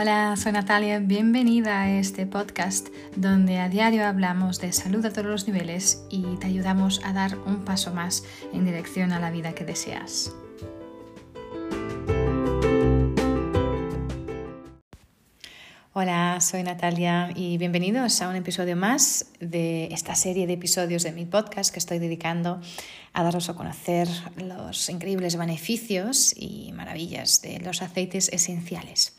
Hola, soy Natalia, bienvenida a este podcast donde a diario hablamos de salud a todos los niveles y te ayudamos a dar un paso más en dirección a la vida que deseas. Hola, soy Natalia y bienvenidos a un episodio más de esta serie de episodios de mi podcast que estoy dedicando a daros a conocer los increíbles beneficios y maravillas de los aceites esenciales.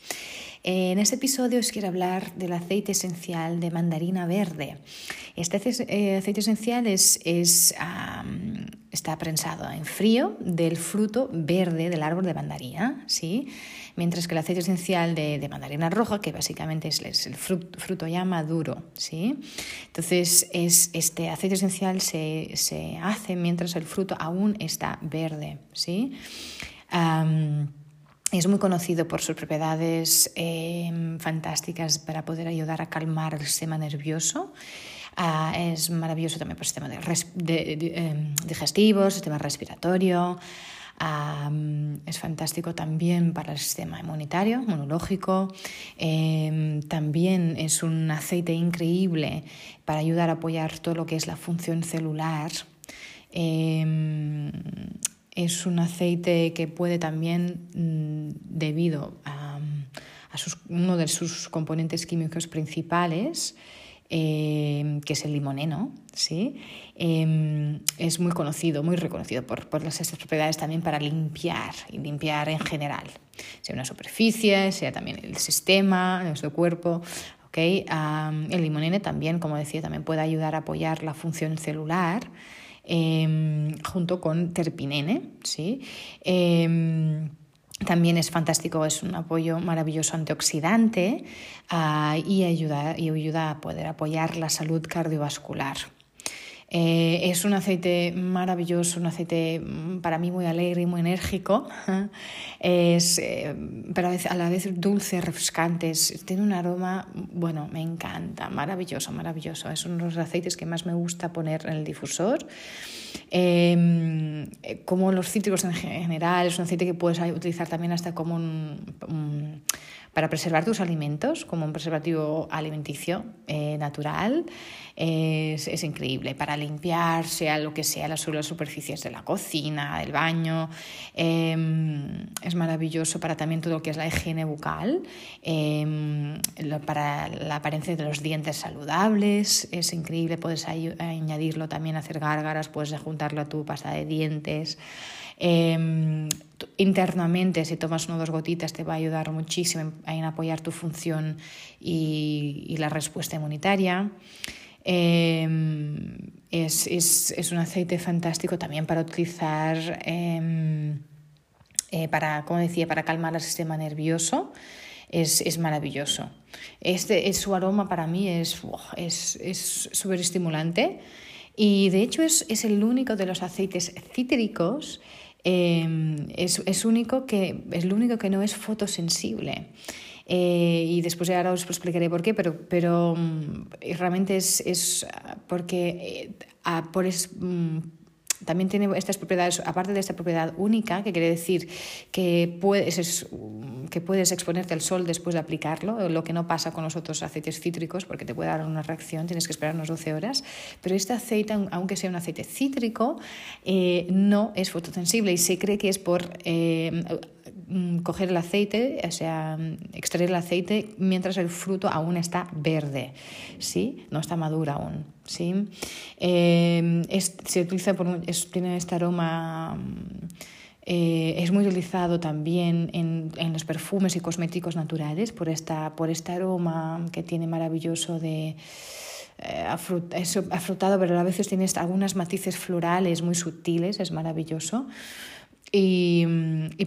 En este episodio os quiero hablar del aceite esencial de mandarina verde. Este eh, aceite esencial es, está prensado en frío del fruto verde del árbol de mandarina, ¿sí? mientras que el aceite esencial de, mandarina roja, que básicamente es, el fruto, ya maduro. ¿sí? Entonces, es, este aceite esencial se, hace mientras el fruto aún está verde. ¿sí? Es muy conocido por sus propiedades em, fantásticas para poder ayudar a calmar el sistema nervioso. Ah, es maravilloso también para el sistema de, em, digestivo, sistema respiratorio. es fantástico también para el sistema inmunitario, inmunológico. Em, también es un aceite increíble para ayudar a apoyar todo lo que es la función celular. Es un aceite que puede también, mm, debido a, uno de sus componentes químicos principales, eh, que es el limoneno, ¿sí? Em, es muy conocido, muy reconocido por, por las, propiedades también para limpiar y limpiar en general, sea una superficie, sea también el sistema, nuestro cuerpo. ¿okay? el limoneno también, como decía, también puede ayudar a apoyar la función celular Em, junto con terpinene. ¿sí? Em, también es fantástico, es un apoyo maravilloso antioxidante ah, y, ayuda, y ayuda a poder apoyar la salud cardiovascular. Eh, es un aceite maravilloso, un aceite mm, para mí muy alegre y muy enérgico, es, eh, pero a la vez dulce, refrescante, tiene un aroma, bueno, me encanta, maravilloso, maravilloso. Es uno de los aceites que más me gusta poner en el difusor. Em, como los cítricos en general, es un aceite que puedes utilizar también hasta como un para preservar tus alimentos como un preservativo alimenticio eh, natural. Es, increíble para limpiar, sea lo que sea, las, superficies de la cocina, del baño. Em, es maravilloso para también todo lo que es la higiene bucal, em, para la apariencia de los dientes saludables. Es increíble, puedes añadirlo también hacer gárgaras, puedes juntarlo a tu pasta de dientes. Em, internamente, si tomas una o dos gotitas, te va a ayudar muchísimo en, apoyar tu función y, la respuesta inmunitaria. Em, es, un aceite fantástico también para utilizar, em, eh, para, como decía, para calmar el sistema nervioso. Es, maravilloso. Este, es, su aroma para mí es súper estimulante y de hecho es, es el único de los aceites cítricos Em, es, único que, es lo único que no es fotosensible. Eh, y después ahora os explicaré por qué, pero, pero mm, realmente es, es porque eh, por es, mm, también tiene estas propiedades, aparte de esta propiedad única, que quiere decir que puedes, que puedes exponerte al sol después de aplicarlo, lo que no pasa con los otros aceites cítricos, porque te puede dar una reacción, tienes que esperar unas 12 horas. Pero este aceite, aunque sea un aceite cítrico, eh, no es fotosensible y se cree que es por eh, coger el aceite, o sea, extraer el aceite mientras el fruto aún está verde, ¿sí? No está maduro aún, ¿sí? Eh, se utiliza por, tiene este aroma... Eh, es muy utilizado también en, en, los perfumes y cosméticos naturales por, esta, por este aroma que tiene maravilloso de, eh, afrutado, pero a veces tiene algunas matices florales muy sutiles, es maravilloso. Y,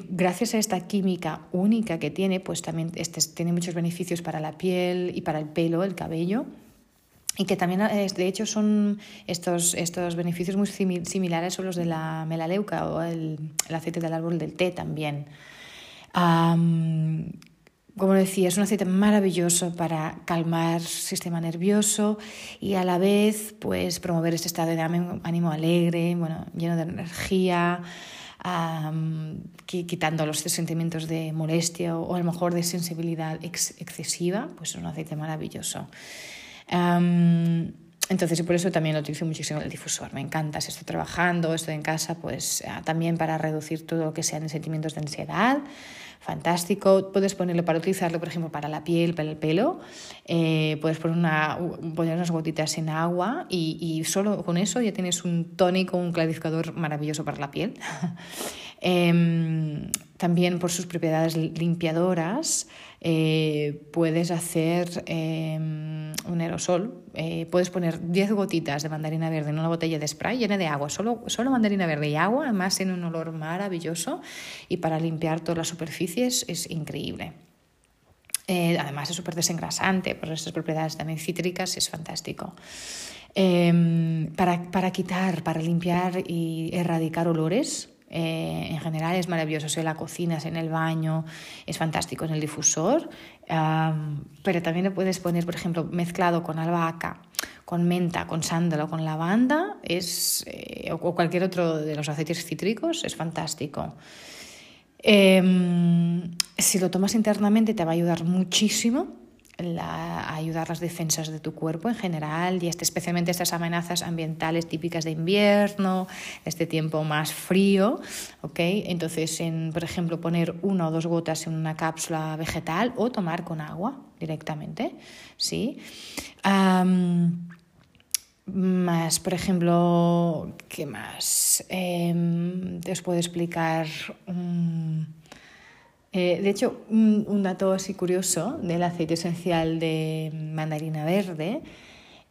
gracias a esta química única que tiene, pues también este, tiene muchos beneficios para la piel y para el pelo, el cabello. Y que también, eh, de hecho, son estos, estos beneficios muy similares a los de la melaleuca o el, aceite del árbol del té también. como decía, es un aceite maravilloso para calmar el sistema nervioso y a la vez pues, promover este estado de ánimo alegre, bueno, lleno de energía quitando los sentimientos de molestia o, a lo mejor de sensibilidad excesiva, pues es un aceite maravilloso. entonces, por eso también lo utilizo muchísimo el difusor. Me encanta. Si estoy trabajando, estoy en casa, pues ah, también para reducir todo lo que sean sentimientos de ansiedad fantástico. Puedes ponerlo para utilizarlo, por ejemplo, para la piel, para el pelo. Eh, puedes poner, una, poner unas gotitas en agua y, y, solo con eso ya tienes un tónico, un clarificador maravilloso para la piel. eh, también por sus propiedades limpiadoras eh, puedes hacer em, un aerosol. Eh, puedes poner 10 gotitas de mandarina verde en una botella de spray llena de agua, solo, solo mandarina verde y agua, además tiene un olor maravilloso y para limpiar todas las superficies es increíble. Eh, además es súper desengrasante por estas propiedades también cítricas, es fantástico. Em, para, para quitar, para limpiar y erradicar olores, eh, en general es maravilloso. Si la cocina, en el baño, es fantástico en el difusor. pero también lo puedes poner, por ejemplo, mezclado con albahaca, con menta, con sándalo, con lavanda, es, eh, o cualquier otro de los aceites cítricos, es fantástico. Em, si lo tomas internamente te va a ayudar muchísimo la, ayudar las defensas de tu cuerpo en general y este, especialmente estas amenazas ambientales típicas de invierno, este tiempo más frío. ¿okay? Entonces, en, por ejemplo, poner una o dos gotas en una cápsula vegetal o tomar con agua directamente. ¿sí? más, por ejemplo, ¿qué más? Eh, os puedo explicar. Eh, de hecho, un, dato así curioso del aceite esencial de mandarina verde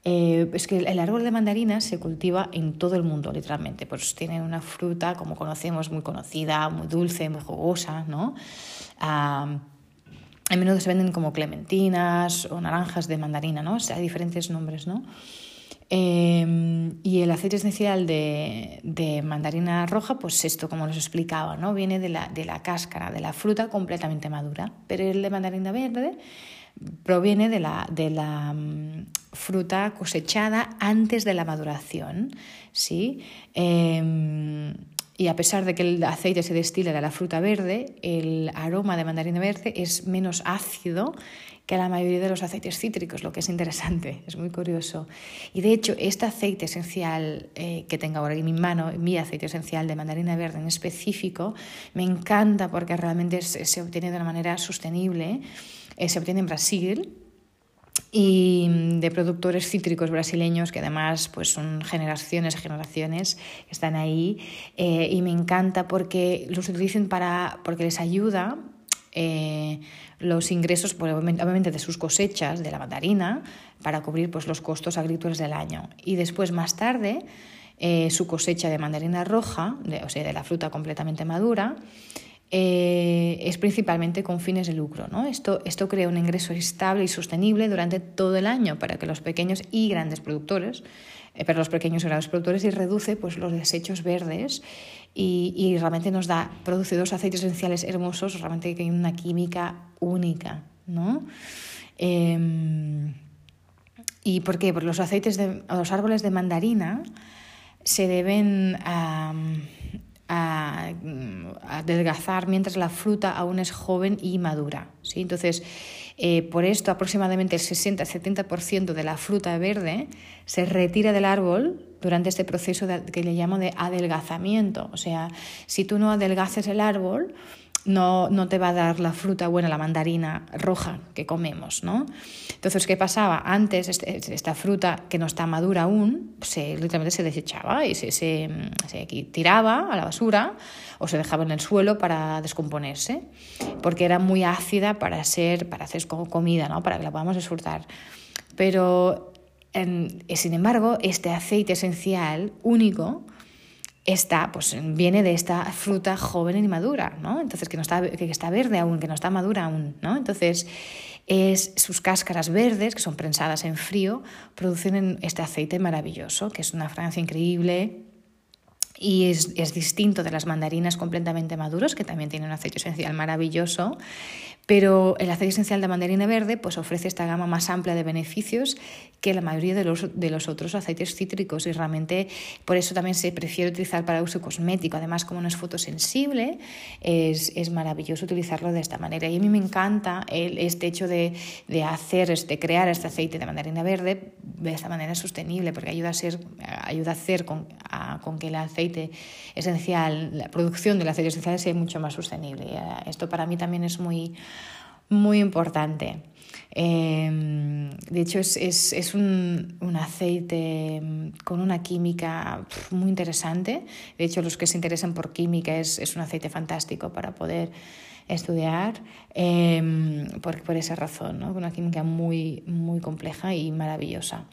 eh, es que el árbol de mandarina se cultiva en todo el mundo, literalmente. Pues tiene una fruta, como conocemos, muy conocida, muy dulce, muy jugosa, ¿no? a menudo se venden como clementinas o naranjas de mandarina, ¿no? hay diferentes nombres, ¿no? Em, y el aceite esencial de, de, mandarina roja, pues esto, como les explicaba, ¿no? viene de la, de la cáscara, de la fruta completamente madura. Pero el de mandarina verde proviene de la, de la mm, fruta cosechada antes de la maduración. ¿sí? Em, y a pesar de que el aceite se destila de la fruta verde, el aroma de mandarina verde es menos ácido que la mayoría de los aceites cítricos, lo que es interesante, es muy curioso. Y de hecho, este aceite esencial eh, que tengo ahora en mi mano, mi aceite esencial de mandarina verde en específico, me encanta porque realmente se obtiene de una manera sostenible, eh, se obtiene en Brasil y de productores cítricos brasileños que además pues son generaciones generaciones que están ahí eh, y me encanta porque los utilizan para porque les ayuda eh, los ingresos, pues, obviamente, de sus cosechas de la mandarina para cubrir pues, los costos agrícolas del año. Y después, más tarde, eh, su cosecha de mandarina roja, o sea, de la fruta completamente madura, eh, es principalmente con fines de lucro. ¿no? Esto, esto crea un ingreso estable y sostenible durante todo el año para que los pequeños y grandes productores, para los pequeños y grandes productores, y reduce pues, los desechos verdes y, realmente nos da, produce dos aceites esenciales hermosos, realmente que hay una química única, ¿no? Em, ¿Y por qué? Porque los aceites de los árboles de mandarina se deben a, adelgazar mientras la fruta aún es joven y madura. ¿sí? Entonces, eh, por esto aproximadamente el 60-70% de la fruta verde se retira del árbol durante este proceso que le llamo de adelgazamiento. O sea, si tú no adelgaces el árbol, no, no, te va a dar la fruta buena, la mandarina roja que comemos, ¿no? Entonces, ¿qué pasaba? Antes este, esta fruta que no está madura aún, se, literalmente se desechaba y se, se, se, tiraba a la basura o se dejaba en el suelo para descomponerse, porque era muy ácida para, ser, para hacer comida, ¿no? Para que la podamos disfrutar. Pero sin embargo, este aceite esencial único está, pues, viene de esta fruta joven y madura, ¿no? Entonces, que, no está, que está verde aún, que no está madura aún, ¿no? Entonces, es sus cáscaras verdes, que son prensadas en frío, producen este aceite maravilloso, que es una fragancia increíble, y es, es, distinto de las mandarinas completamente maduras, que también tienen un aceite esencial maravilloso, Pero el aceite esencial de mandarina verde pues, ofrece esta gama más amplia de beneficios que la mayoría de los, de los otros aceites cítricos y realmente por eso también se prefiere utilizar para uso cosmético. Además, como no es fotosensible, es, es maravilloso utilizarlo de esta manera. Y a mí me encanta el, este hecho de, de hacer, de crear este aceite de mandarina verde de esta manera sostenible, porque ayuda a, ser, ayuda a hacer con, a, con que el aceite esencial, la producción del aceite esencial sea mucho más sostenible. Esto para mí también es muy, muy importante. Em, de hecho, es, es, es un, un, aceite con una química muy interesante. De hecho, los que se interesan por química es, es un aceite fantástico para poder estudiar eh, por, por, esa razón, ¿no? una química muy, muy compleja y maravillosa.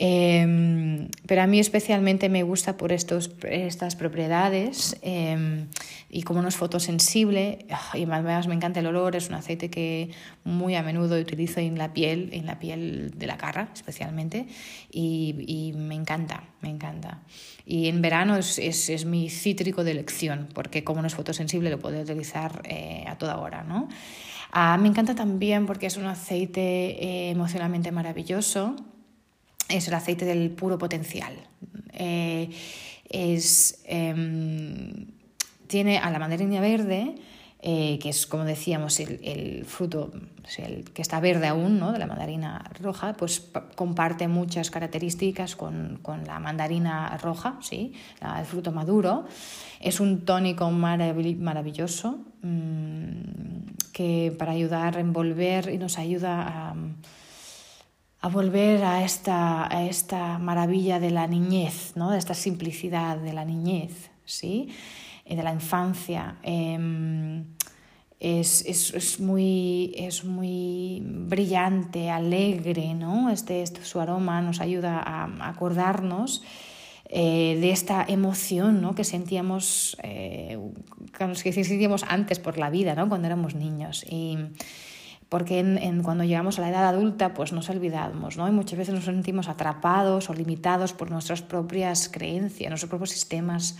Eh, pero a mí especialmente me gusta por estos, estas propiedades eh, y como no es fotosensible, y además me encanta el olor, es un aceite que muy a menudo utilizo en la piel, en la piel de la cara especialmente, y, y me encanta, me encanta. Y en verano es, es, es, mi cítrico de elección, porque como no es fotosensible lo puedo utilizar eh, a toda hora. ¿no? Ah, me encanta también porque es un aceite eh, emocionalmente maravilloso es el aceite del puro potencial. Eh, es, eh, tiene a la mandarina verde, eh, que es como decíamos el, fruto que está verde aún, ¿no? de la mandarina roja, pues comparte muchas características con, con la mandarina roja, ¿sí? el fruto maduro. Es un tónico maravilloso mmm, que para ayudar a envolver y nos ayuda a a volver a esta, a esta maravilla de la niñez, ¿no? de esta simplicidad de la niñez, ¿sí? Eh, de la infancia. Eh, es, es, es, muy, es muy brillante, alegre, ¿no? Este, este, su aroma nos ayuda a acordarnos eh, de esta emoción ¿no? que sentíamos, eh, sentíamos antes por la vida, ¿no? cuando éramos niños. Porque en, en, cuando llegamos a la edad adulta pues nos olvidamos, ¿no? Y muchas veces nos sentimos atrapados o limitados por nuestras propias creencias, nuestros propios sistemas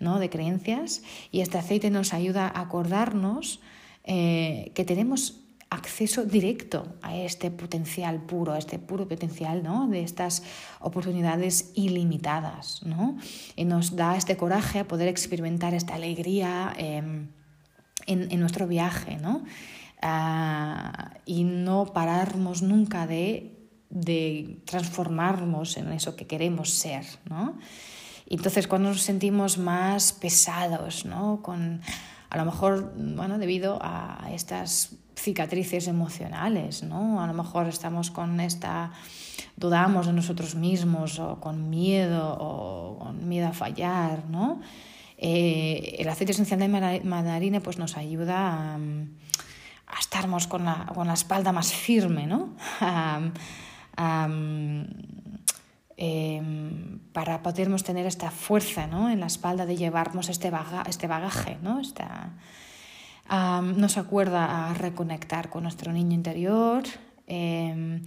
¿no? de creencias y este aceite nos ayuda a acordarnos eh, que tenemos acceso directo a este potencial puro, a este puro potencial ¿no? de estas oportunidades ilimitadas. ¿no? Y nos da este coraje a poder experimentar esta alegría eh, en, en, nuestro viaje. ¿no? Uh, y no pararnos nunca de, de, transformarnos en eso que queremos ser, ¿no? entonces cuando nos sentimos más pesados, ¿no? Con, a lo mejor, bueno, debido a estas cicatrices emocionales, ¿no? A lo mejor estamos con esta, dudamos de nosotros mismos o con miedo o con miedo a fallar, ¿no? Eh, el aceite esencial de mandarina pues nos ayuda a, a estarmos con la, con la espalda más firme, ¿no? Um, um, eh, para podermos tener esta fuerza ¿no? en la espalda de llevarnos este, baga, este bagaje, ¿no? Esta, um, nos acuerda a reconectar con nuestro niño interior eh,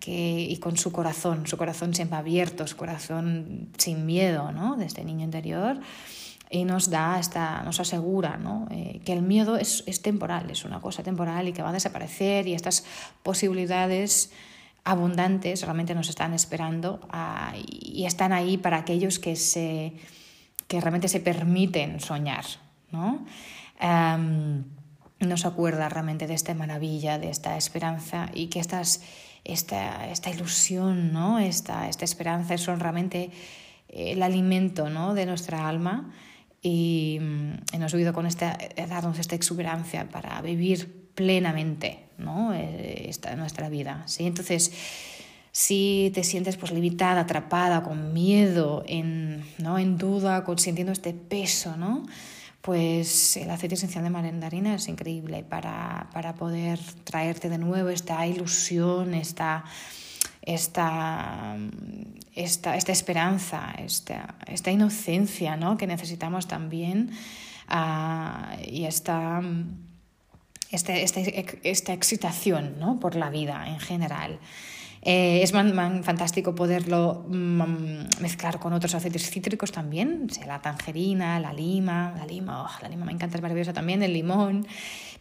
que, y con su corazón, su corazón siempre abierto, su corazón sin miedo ¿no? de este niño interior y nos da esta, nos asegura ¿no? eh, que el miedo es, es, temporal, es una cosa temporal y que va a desaparecer y estas posibilidades abundantes realmente nos están esperando uh, y están ahí para aquellos que, se, que realmente se permiten soñar. ¿no? Um, nos acuerda realmente de esta maravilla, de esta esperanza y que estas, esta, esta ilusión, ¿no? esta, esta esperanza son realmente el alimento ¿no? de nuestra alma y, y nos ayuda con esta, eh, darnos esta exuberancia para vivir plenamente ¿no? Eh, esta, nuestra vida. ¿sí? Entonces, si te sientes pues, limitada, atrapada, con miedo, en, ¿no? en duda, sintiendo este peso, ¿no? pues el aceite esencial de mandarina es increíble para, para poder traerte de nuevo esta ilusión, esta, esta, esta, esta esperanza, esta, esta inocencia ¿no? que necesitamos también uh, y esta, este, este, esta excitación ¿no? por la vida en general. Eh, es fantástico poderlo mm, mezclar con otros aceites cítricos también, la tangerina, la lima, la lima, oh, la lima me encanta, es maravillosa también, el limón,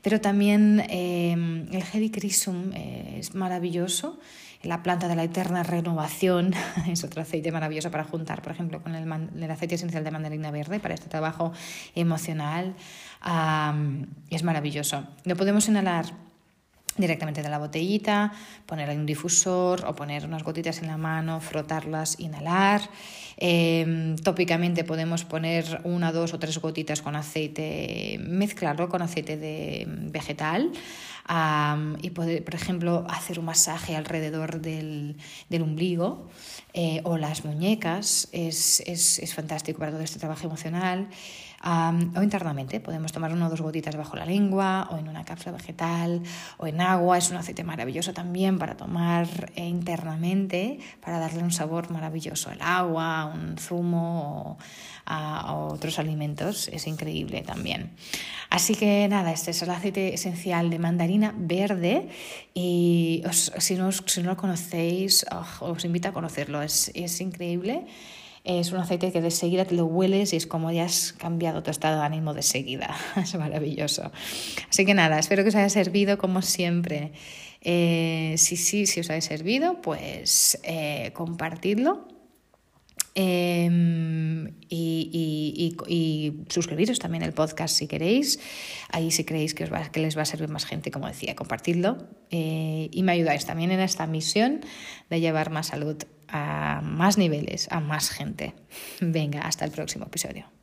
pero también em, el Helichrysum eh, es maravilloso, la planta de la eterna renovación es otro aceite maravilloso para juntar, por ejemplo, con el, aceite esencial de mandarina verde para este trabajo emocional, es maravilloso. Lo podemos inhalar directamente de la botellita, poner un difusor o poner unas gotitas en la mano, frotarlas, inhalar. Em, tópicamente podemos poner una, dos o tres gotitas con aceite, mezclarlo con aceite de vegetal y poder, por ejemplo, hacer un masaje alrededor del, del ombligo eh, o las muñecas. Es, es, es fantástico para todo este trabajo emocional o internamente. Podemos tomar una o dos gotitas bajo la lengua o en una cápsula vegetal o en agua. Es un aceite maravilloso también para tomar internamente, para darle un sabor maravilloso. El agua, un zumo o a, otros alimentos. Es increíble también. Así que nada, este es el aceite esencial de mandarina verde y si, no, si no lo conocéis, oh, os invito a conocerlo. Es, es increíble. Es un aceite que de seguida te lo hueles y es como ya has cambiado tu estado de ánimo de seguida. Es maravilloso. Así que nada, espero que os haya servido como siempre. Eh, si sí, si os haya servido, pues eh, compartidlo. Em, y, suscribiros también al podcast si queréis. Ahí si creéis que, os va, que les va a servir más gente, como decía, compartidlo. Eh, y me ayudáis también en esta misión de llevar más salud a más niveles, a más gente. Venga, hasta el próximo episodio.